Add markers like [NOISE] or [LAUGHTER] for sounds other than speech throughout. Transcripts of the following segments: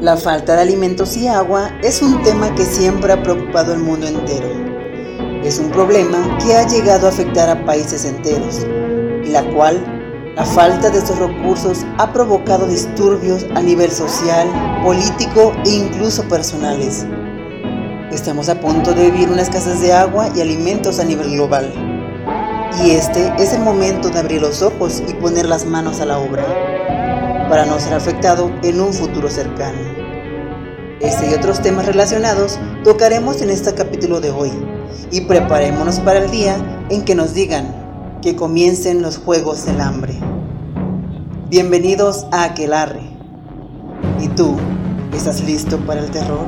La falta de alimentos y agua es un tema que siempre ha preocupado al mundo entero. Es un problema que ha llegado a afectar a países enteros, y la cual la falta de estos recursos ha provocado disturbios a nivel social, político e incluso personales. Estamos a punto de vivir una escasez de agua y alimentos a nivel global. Y este es el momento de abrir los ojos y poner las manos a la obra para no ser afectado en un futuro cercano. Este y otros temas relacionados tocaremos en este capítulo de hoy y preparémonos para el día en que nos digan que comiencen los Juegos del Hambre. Bienvenidos a Aquelarre. ¿Y tú, estás listo para el terror?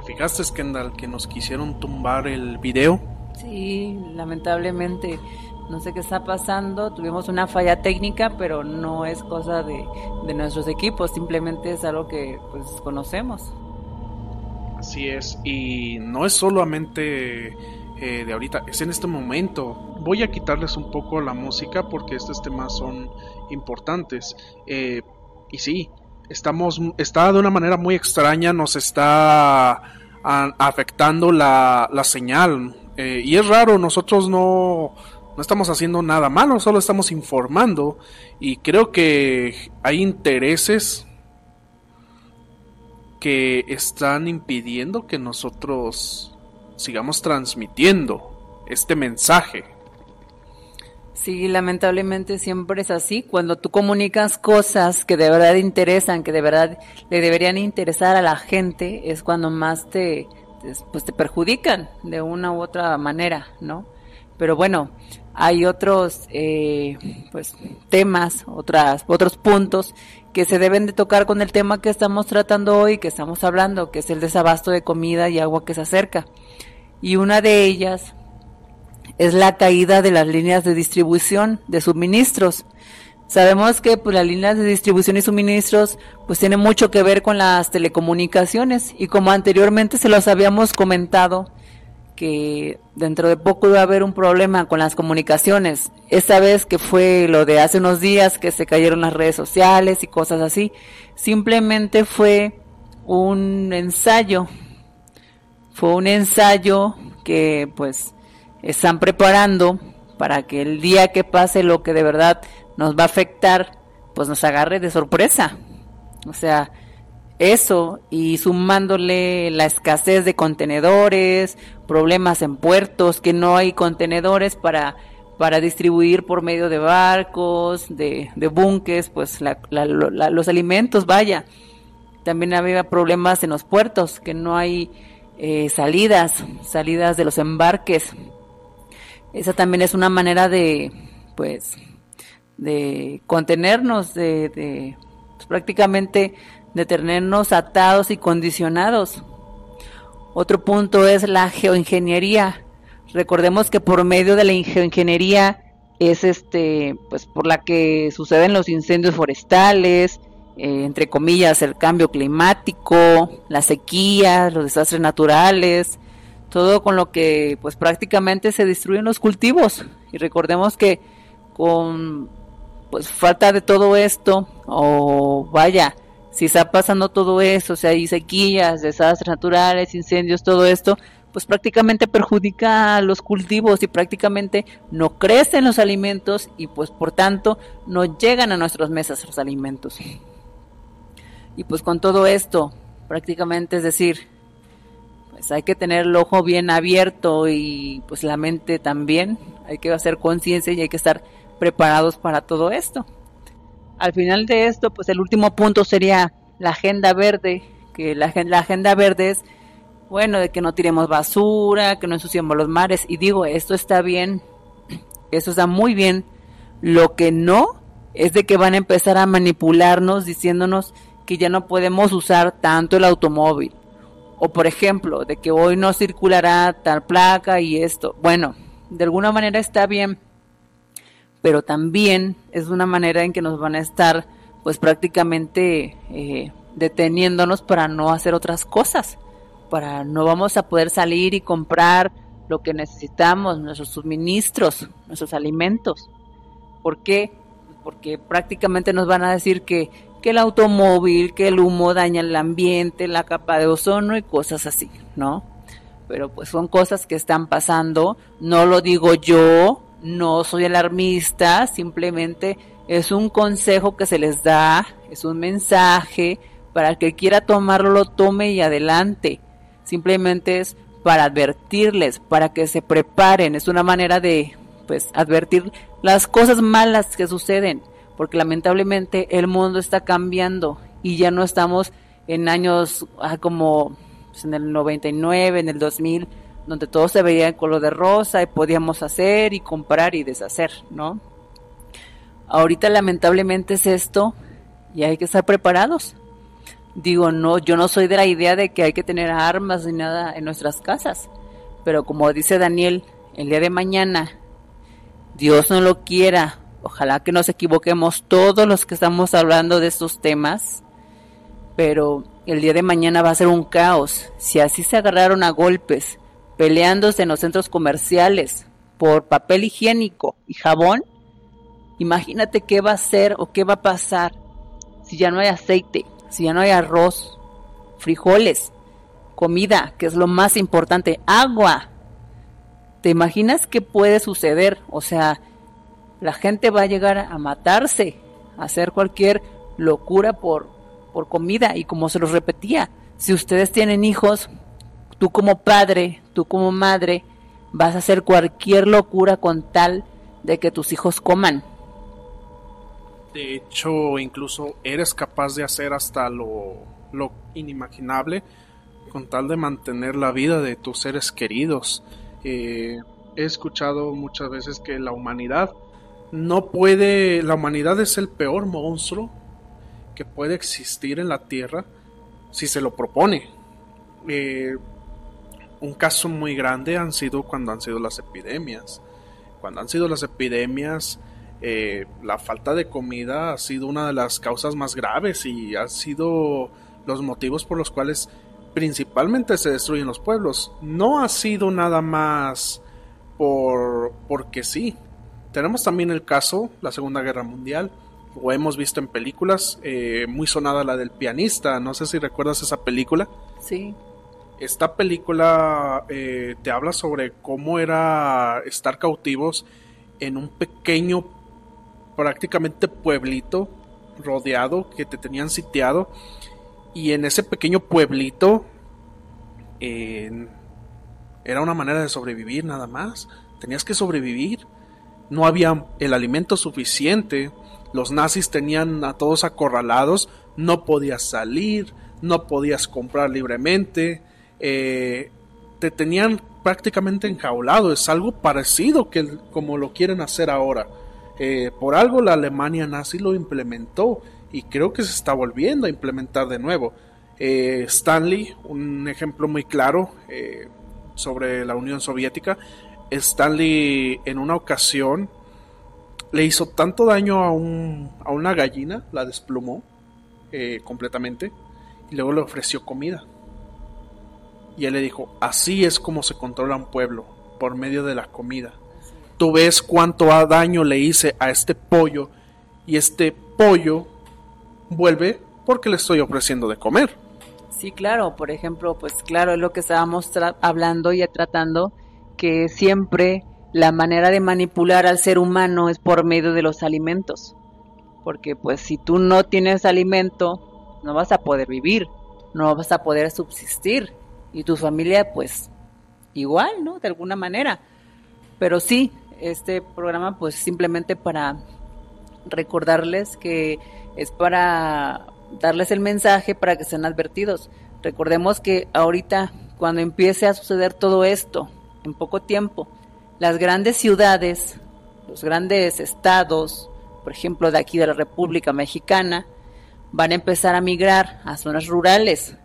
¿Te fijaste, Kendall, que nos quisieron tumbar el video? Sí, lamentablemente. No sé qué está pasando. Tuvimos una falla técnica, pero no es cosa de, nuestros equipos. Simplemente es algo que pues conocemos. Así es. Y no es solamente eh, de ahorita, es en este momento. Voy a quitarles un poco la música porque estos temas son importantes. Eh, y sí, estamos, está de una manera muy extraña, nos está afectando la, la señal. Eh, y es raro, nosotros no, no estamos haciendo nada malo, solo estamos informando. Y creo que hay intereses que están impidiendo que nosotros sigamos transmitiendo este mensaje. Sí, lamentablemente siempre es así. Cuando tú comunicas cosas que de verdad interesan, que de verdad le deberían interesar a la gente, es cuando más te, pues te perjudican de una u otra manera, ¿no? Pero bueno, hay otros, eh, pues, temas, otras, otros puntos que se deben de tocar con el tema que estamos tratando hoy, que estamos hablando, que es el desabasto de comida y agua que se acerca. Y una de ellas es la caída de las líneas de distribución de suministros. Sabemos que pues, las líneas de distribución y suministros pues tienen mucho que ver con las telecomunicaciones y como anteriormente se los habíamos comentado que dentro de poco va a haber un problema con las comunicaciones. Esta vez que fue lo de hace unos días que se cayeron las redes sociales y cosas así, simplemente fue un ensayo. Fue un ensayo que pues están preparando para que el día que pase lo que de verdad nos va a afectar, pues nos agarre de sorpresa. O sea, eso y sumándole la escasez de contenedores, problemas en puertos, que no hay contenedores para, para distribuir por medio de barcos, de, de buques, pues los alimentos, vaya. También había problemas en los puertos, que no hay eh, salidas, salidas de los embarques esa también es una manera de, pues, de contenernos, de, de pues, prácticamente de tenernos atados y condicionados. Otro punto es la geoingeniería. Recordemos que por medio de la geoingeniería es este, pues por la que suceden los incendios forestales, eh, entre comillas, el cambio climático, la sequía, los desastres naturales, todo con lo que pues prácticamente se destruyen los cultivos y recordemos que con pues falta de todo esto o vaya si está pasando todo eso, o sea, hay sequías, desastres naturales, incendios, todo esto, pues prácticamente perjudica a los cultivos y prácticamente no crecen los alimentos y pues por tanto no llegan a nuestras mesas los alimentos. Y pues con todo esto, prácticamente es decir, pues hay que tener el ojo bien abierto y pues la mente también. Hay que hacer conciencia y hay que estar preparados para todo esto. Al final de esto, pues el último punto sería la agenda verde, que la, agenda verde es, bueno, de que no tiremos basura, que no ensuciemos los mares. Y digo, esto está bien, [CLEARS THROAT] eso está muy bien. Lo que no es de que van a empezar a manipularnos diciéndonos que ya no podemos usar tanto el automóvil. O por ejemplo, de que hoy no circulará tal placa y esto. Bueno, de alguna manera está bien, pero también es una manera en que nos van a estar pues prácticamente eh, deteniéndonos para no hacer otras cosas, para no vamos a poder salir y comprar lo que necesitamos, nuestros suministros, nuestros alimentos. ¿Por qué? Porque prácticamente nos van a decir que, que el automóvil, que el humo daña el ambiente, la capa de ozono y cosas así, ¿no? Pero pues son cosas que están pasando, no lo digo yo, no soy alarmista, simplemente es un consejo que se les da, es un mensaje para que quiera tomarlo, lo tome y adelante. Simplemente es para advertirles, para que se preparen, es una manera de pues advertir las cosas malas que suceden, porque lamentablemente el mundo está cambiando y ya no estamos en años ah, como pues, en el 99, en el 2000, donde todo se veía en color de rosa y podíamos hacer y comprar y deshacer, ¿no? Ahorita lamentablemente es esto y hay que estar preparados. Digo, no, yo no soy de la idea de que hay que tener armas ni nada en nuestras casas, pero como dice Daniel, el día de mañana, Dios no lo quiera, ojalá que nos equivoquemos todos los que estamos hablando de estos temas, pero el día de mañana va a ser un caos. Si así se agarraron a golpes, peleándose en los centros comerciales por papel higiénico y jabón, imagínate qué va a ser o qué va a pasar si ya no hay aceite, si ya no hay arroz, frijoles, comida, que es lo más importante, agua. ¿Te imaginas qué puede suceder? O sea, la gente va a llegar a matarse, a hacer cualquier locura por, por comida. Y como se los repetía, si ustedes tienen hijos, tú como padre, tú como madre, vas a hacer cualquier locura con tal de que tus hijos coman. De hecho, incluso eres capaz de hacer hasta lo, inimaginable con tal de mantener la vida de tus seres queridos. Eh, he escuchado muchas veces que la humanidad no puede, la humanidad es el peor monstruo que puede existir en la Tierra si se lo propone. Eh, un caso muy grande han sido cuando han sido las epidemias. Cuando han sido las epidemias, eh, la falta de comida ha sido una de las causas más graves y ha sido los motivos por los cuales principalmente se destruyen los pueblos. No ha sido nada más por porque sí. Tenemos también el caso, la Segunda Guerra Mundial, o hemos visto en películas, eh, muy sonada la del pianista, no sé si recuerdas esa película. Sí. Esta película eh, te habla sobre cómo era estar cautivos en un pequeño prácticamente pueblito rodeado que te tenían sitiado y en ese pequeño pueblito era una manera de sobrevivir nada más tenías que sobrevivir no había el alimento suficiente los nazis tenían a todos acorralados no podías salir no podías comprar libremente eh, te tenían prácticamente enjaulado es algo parecido que como lo quieren hacer ahora eh, por algo la Alemania nazi lo implementó y creo que se está volviendo a implementar de nuevo. Eh, Stanley, un ejemplo muy claro sobre la Unión Soviética, Stanley en una ocasión le hizo tanto daño a, un, a una gallina, la desplumó completamente y luego le ofreció comida. Y él le dijo, así es como se controla un pueblo, por medio de la comida tú ves cuánto daño le hice a este pollo y este pollo vuelve porque le estoy ofreciendo de comer. Sí, claro, por ejemplo, pues claro, es lo que estábamos hablando y tratando, que siempre la manera de manipular al ser humano es por medio de los alimentos. Porque pues si tú no tienes alimento, no vas a poder vivir, no vas a poder subsistir. y tu familia pues igual, ¿no? De alguna manera. Pero sí, este programa pues simplemente para recordarles que es para darles el mensaje para que sean advertidos. Recordemos que ahorita cuando empiece a suceder todo esto, en poco tiempo, las grandes ciudades, los grandes estados, por ejemplo de aquí de la República Mexicana, van a empezar a migrar a zonas rurales,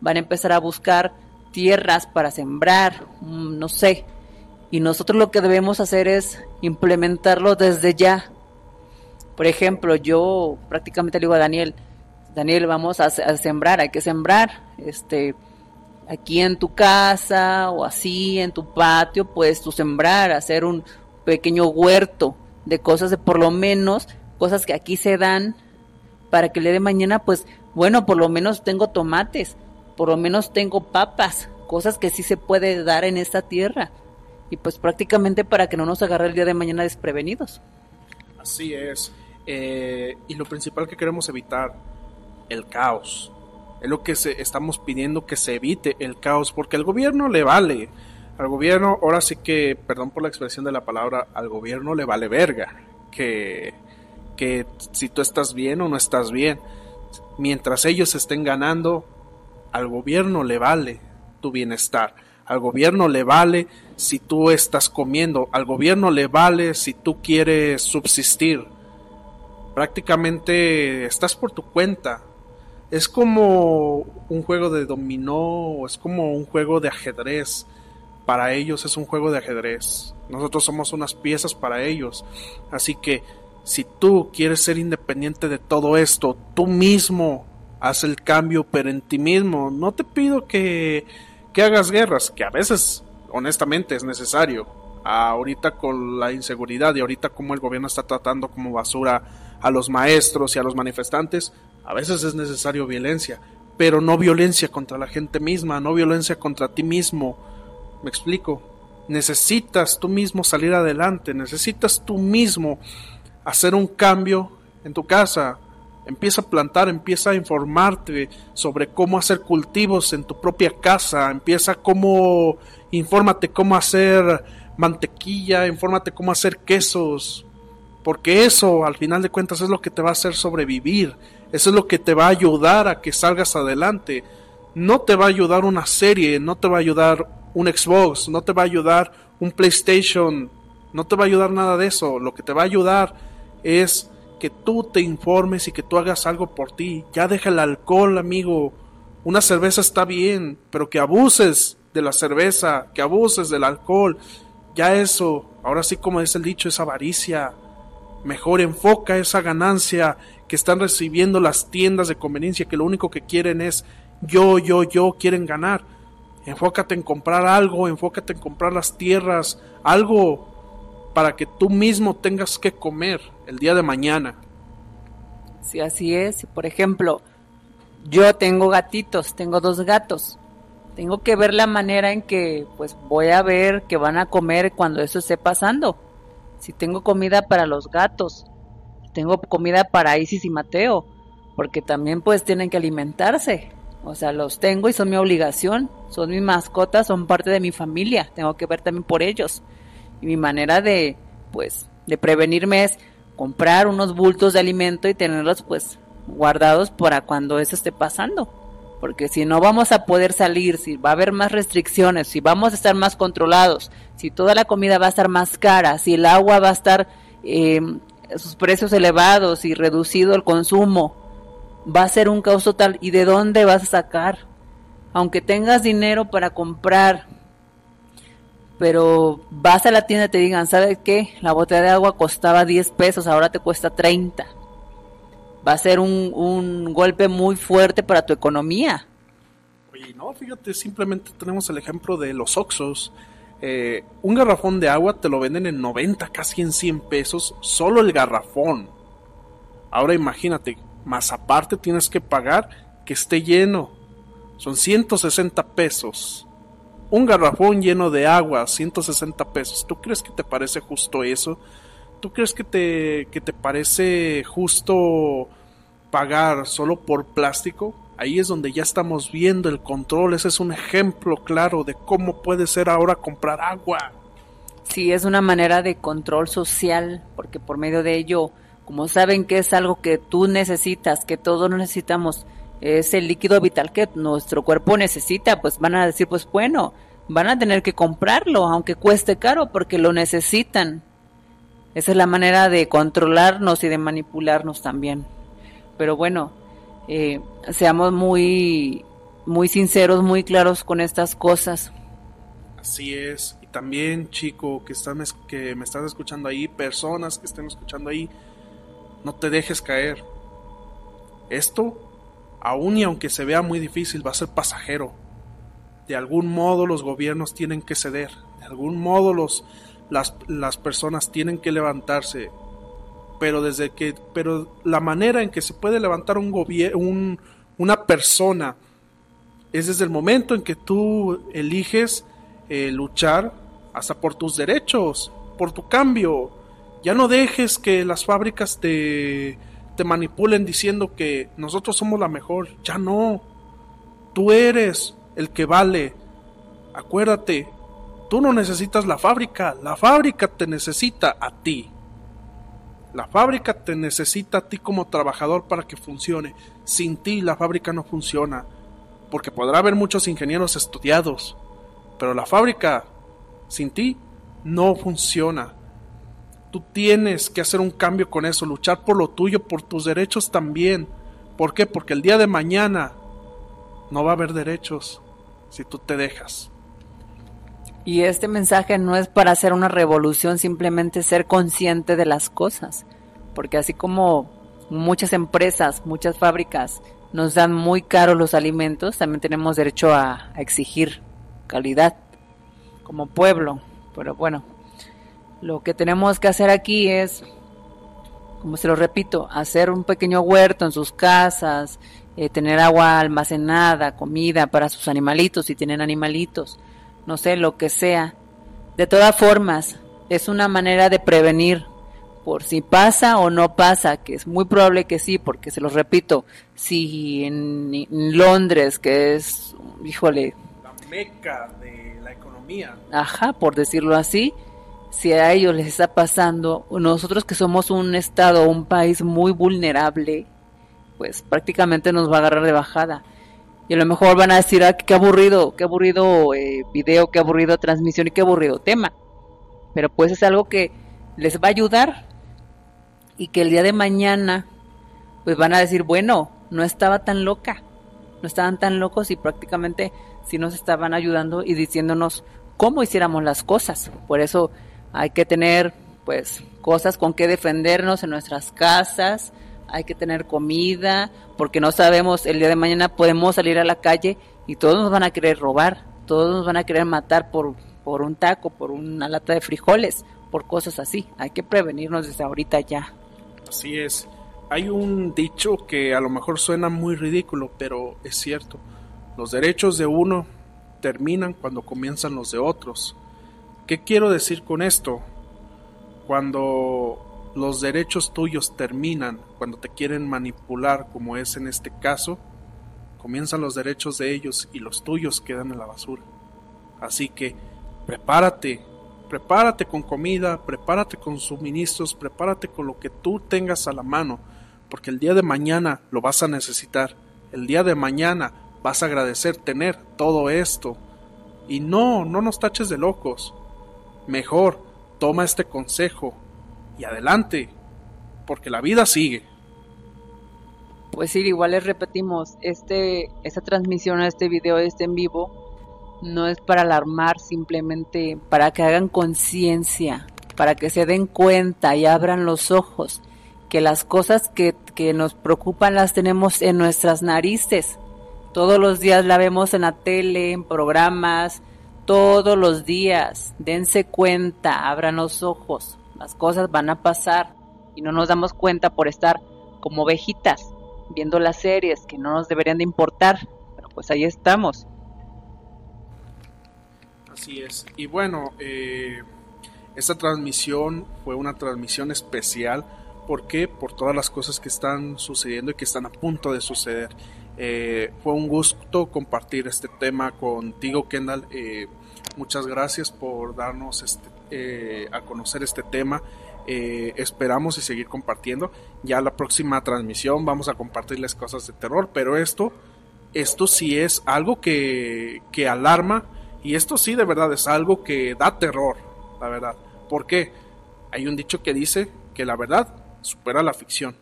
van a empezar a buscar tierras para sembrar, mm, no sé. Y nosotros lo que debemos hacer es implementarlo desde ya. Por ejemplo, yo prácticamente le digo a Daniel, Daniel, vamos a, sembrar, hay que sembrar, este, aquí en tu casa o así en tu patio, puedes tú sembrar, hacer un pequeño huerto de cosas de por lo menos, cosas que aquí se dan, para que le dé mañana, pues, bueno, por lo menos tengo tomates, por lo menos tengo papas, cosas que sí se puede dar en esta tierra. Y pues prácticamente para que no nos agarre el día de mañana desprevenidos. Así es. Eh, y lo principal que queremos evitar, el caos. Es lo que se, estamos pidiendo que se evite el caos, porque al gobierno le vale. Al gobierno, ahora sí que, perdón por la expresión de la palabra, al gobierno le vale verga. Que, que si tú estás bien o no estás bien. Mientras ellos estén ganando, al gobierno le vale tu bienestar. Al gobierno le vale si tú estás comiendo. Al gobierno le vale si tú quieres subsistir. Prácticamente estás por tu cuenta. Es como un juego de dominó es como un juego de ajedrez. Para ellos es un juego de ajedrez. Nosotros somos unas piezas para ellos. Así que si tú quieres ser independiente de todo esto, tú mismo haz el cambio, pero en ti mismo. No te pido que, que hagas guerras, que a veces, honestamente, es necesario. Ahorita con la inseguridad y ahorita como el gobierno está tratando como basura a los maestros y a los manifestantes, a veces es necesario violencia, pero no violencia contra la gente misma, no violencia contra ti mismo. ¿Me explico? Necesitas tú mismo salir adelante, necesitas tú mismo hacer un cambio en tu casa, Empieza a plantar, empieza a informarte sobre cómo hacer cultivos en tu propia casa, empieza cómo, infórmate cómo hacer mantequilla, infórmate cómo hacer quesos, porque eso al final de cuentas es lo que te va a hacer sobrevivir, eso es lo que te va a ayudar a que salgas adelante. No te va a ayudar una serie, no te va a ayudar un Xbox, no te va a ayudar un PlayStation, no te va a ayudar nada de eso, lo que te va a ayudar es que tú te informes y que tú hagas algo por ti. Ya deja el alcohol, amigo. Una cerveza está bien, pero que abuses de la cerveza, que abuses del alcohol. Ya eso, ahora sí como dice el dicho, es avaricia. Mejor enfoca esa ganancia que están recibiendo las tiendas de conveniencia, que lo único que quieren es yo, yo, yo, quieren ganar. Enfócate en comprar algo, enfócate en comprar las tierras, algo para que tú mismo tengas que comer el día de mañana. Sí, así es. Por ejemplo, yo tengo gatitos, tengo dos gatos. Tengo que ver la manera en que pues voy a ver que van a comer cuando eso esté pasando. Si tengo comida para los gatos, tengo comida para Isis y Mateo, porque también pues tienen que alimentarse. O sea, los tengo y son mi obligación, son mis mascotas, son parte de mi familia, tengo que ver también por ellos. Y mi manera de, pues, de prevenirme es comprar unos bultos de alimento y tenerlos, pues, guardados para cuando eso esté pasando. Porque si no vamos a poder salir, si va a haber más restricciones, si vamos a estar más controlados, si toda la comida va a estar más cara, si el agua va a estar eh, sus precios elevados y reducido el consumo, va a ser un caos total. ¿Y de dónde vas a sacar? Aunque tengas dinero para comprar pero vas a la tienda y te digan, ¿sabes qué? La botella de agua costaba 10 pesos, ahora te cuesta 30. Va a ser un, un golpe muy fuerte para tu economía. Oye, no, fíjate, simplemente tenemos el ejemplo de los Oxos. Eh, un garrafón de agua te lo venden en 90, casi en 100 pesos, solo el garrafón. Ahora imagínate, más aparte tienes que pagar que esté lleno. Son 160 pesos un garrafón lleno de agua, 160 pesos. ¿Tú crees que te parece justo eso? ¿Tú crees que te, que te parece justo pagar solo por plástico? Ahí es donde ya estamos viendo el control. Ese es un ejemplo claro de cómo puede ser ahora comprar agua. Sí, es una manera de control social, porque por medio de ello, como saben que es algo que tú necesitas, que todos necesitamos, es el líquido vital que nuestro cuerpo necesita, pues van a decir, pues bueno, van a tener que comprarlo, aunque cueste caro, porque lo necesitan. Esa es la manera de controlarnos y de manipularnos también. Pero bueno, eh, seamos muy, muy sinceros, muy claros con estas cosas. Así es. Y también, chico, que, que me estás escuchando ahí, personas que estén escuchando ahí, no te dejes caer. Esto, aun y aunque se vea muy difícil, va a ser pasajero. De algún modo los gobiernos tienen que ceder. De algún modo los, las, las personas tienen que levantarse. Pero desde que, pero la manera en que se puede levantar un gobierno, una persona, es desde el momento en que tú eliges eh, luchar hasta por tus derechos, por tu cambio. Ya no dejes que las fábricas te, te manipulen diciendo que nosotros somos la mejor. Ya no. Tú eres el que vale. Acuérdate, tú no necesitas la fábrica, la fábrica te necesita a ti. La fábrica te necesita a ti como trabajador para que funcione. Sin ti la fábrica no funciona. Porque podrá haber muchos ingenieros estudiados, pero la fábrica, sin ti, no funciona. Tú tienes que hacer un cambio con eso, luchar por lo tuyo, por tus derechos también. ¿Por qué? Porque el día de mañana no va a haber derechos si tú te dejas. Y este mensaje no es para hacer una revolución, simplemente ser consciente de las cosas. Porque así como muchas empresas, muchas fábricas nos dan muy caros los alimentos, también tenemos derecho a, exigir calidad como pueblo. Pero bueno, lo que tenemos que hacer aquí es, como se lo repito, hacer un pequeño huerto en sus casas, eh, tener agua almacenada, comida para sus animalitos, si tienen animalitos, no sé, lo que sea. De todas formas, es una manera de prevenir por si pasa o no pasa, que es muy probable que sí, porque se los repito, si en, en Londres, que es, híjole, meca de la economía. Ajá, por decirlo así, si a ellos les está pasando, nosotros que somos un estado, un país muy vulnerable, pues prácticamente nos va a agarrar de bajada. Y a lo mejor van a decir, ah, qué aburrido, qué aburrido eh, video, qué aburrido transmisión y qué aburrido tema. Pero pues es algo que les va a ayudar y que el día de mañana pues van a decir, bueno, no estaba tan loca, no estaban tan locos y prácticamente si nos estaban ayudando y diciéndonos cómo hiciéramos las cosas. Por eso hay que tener pues cosas con que defendernos en nuestras casas, hay que tener comida, porque no sabemos, el día de mañana podemos salir a la calle y todos nos van a querer robar, todos nos van a querer matar por, por un taco, por una lata de frijoles, por cosas así. Hay que prevenirnos desde ahorita ya. Así es. Hay un dicho que a lo mejor suena muy ridículo, pero es cierto. Los derechos de uno terminan cuando comienzan los de otros. ¿Qué quiero decir con esto? Cuando los derechos tuyos terminan, cuando te quieren manipular, como es en este caso, comienzan los derechos de ellos y los tuyos quedan en la basura. Así que prepárate, prepárate con comida, prepárate con suministros, prepárate con lo que tú tengas a la mano, porque el día de mañana lo vas a necesitar. El día de mañana vas a agradecer tener todo esto. Y no, no nos taches de locos. Mejor, toma este consejo y adelante, porque la vida sigue. Pues sí, igual les repetimos, este, esta transmisión, este video, este en vivo, no es para alarmar, simplemente para que hagan conciencia, para que se den cuenta y abran los ojos, que las cosas que, que nos preocupan las tenemos en nuestras narices, todos los días la vemos en la tele, en programas, todos los días. Dense cuenta, abran los ojos. Las cosas van a pasar y no nos damos cuenta por estar como ovejitas viendo las series que no nos deberían de importar. Pero pues ahí estamos. Así es. Y bueno, eh, esta transmisión fue una transmisión especial. ¿Por qué? Por todas las cosas que están sucediendo y que están a punto de suceder Eh, fue un gusto compartir este tema contigo, Kendall. Eh, muchas gracias por darnos este, eh, a conocer este tema. esperamos y seguir compartiendo. Ya la próxima transmisión vamos a compartirles cosas de terror, pero esto, esto sí es algo que, que alarma y esto sí de verdad es algo que da terror, la verdad. ¿Por qué? Hay un dicho que dice que la verdad supera la ficción.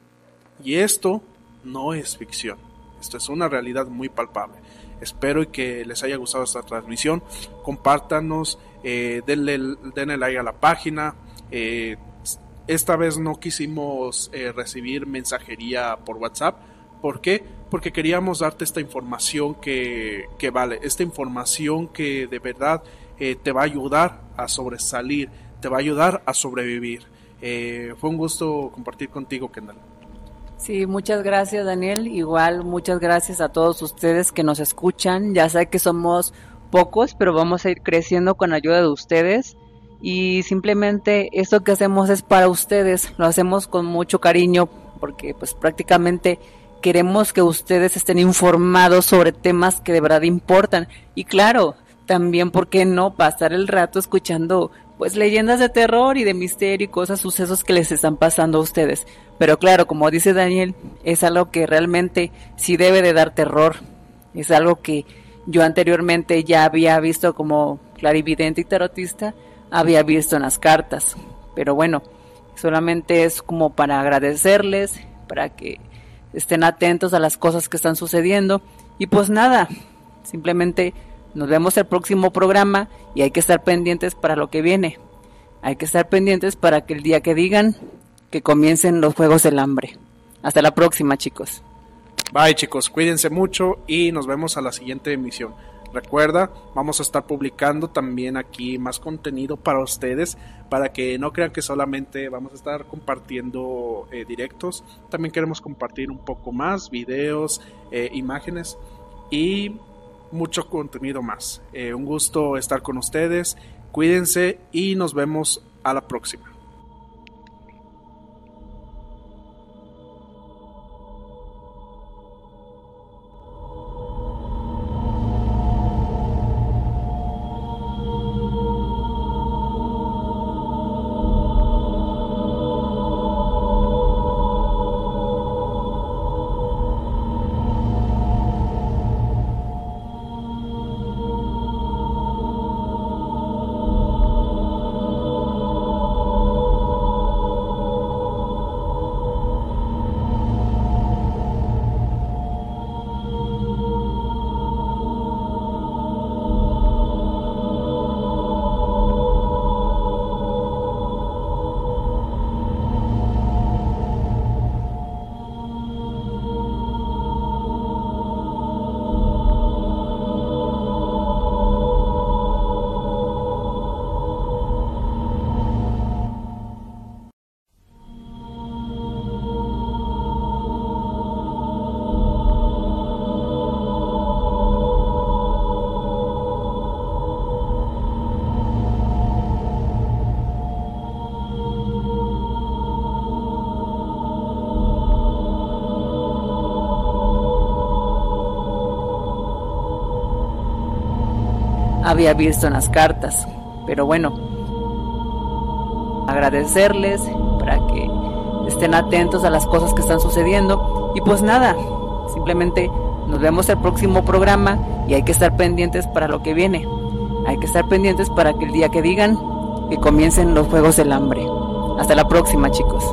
Y esto no es ficción. Esto es una realidad muy palpable. Espero y que les haya gustado esta transmisión. Compártanos, eh, denle, denle, like a la página. Eh, esta vez no quisimos eh, recibir mensajería por WhatsApp. ¿Por qué? Porque queríamos darte esta información que, que vale, esta información que de verdad eh, te va a ayudar a sobresalir, te va a ayudar a sobrevivir. Fue un gusto compartir contigo, Kendall. Sí, muchas gracias Daniel. Igual muchas gracias a todos ustedes que nos escuchan. Ya sé que somos pocos, pero vamos a ir creciendo con ayuda de ustedes. Y simplemente esto que hacemos es para ustedes. Lo hacemos con mucho cariño porque pues prácticamente queremos que ustedes estén informados sobre temas que de verdad importan. Y claro, también, ¿por qué no pasar el rato escuchando pues leyendas de terror y de misterio y cosas, sucesos que les están pasando a ustedes. Pero claro, como dice Daniel, es algo que realmente sí debe de dar terror. Es algo que yo anteriormente ya había visto como clarividente y tarotista, había visto en las cartas. Pero bueno, solamente es como para agradecerles, para que estén atentos a las cosas que están sucediendo. Y pues nada, simplemente nos vemos el próximo programa y hay que estar pendientes para lo que viene. Hay que estar pendientes para que el día que digan que comiencen los Juegos del Hambre. Hasta la próxima, chicos. Bye, chicos. Cuídense mucho y nos vemos a la siguiente emisión. Recuerda, vamos a estar publicando también aquí más contenido para ustedes, para que no crean que solamente vamos a estar compartiendo eh, directos, también queremos compartir un poco más, videos, eh, imágenes y mucho contenido más. Eh, un gusto estar con ustedes, cuídense y nos vemos a la próxima. Había visto en las cartas. Pero bueno, agradecerles para que estén atentos a las cosas que están sucediendo. Y pues nada, simplemente nos vemos el próximo programa y hay que estar pendientes para lo que viene. Hay que estar pendientes para que el día que digan que comiencen los Juegos del Hambre. Hasta la próxima chicos.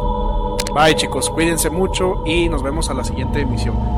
Bye chicos, cuídense mucho y nos vemos a la siguiente emisión.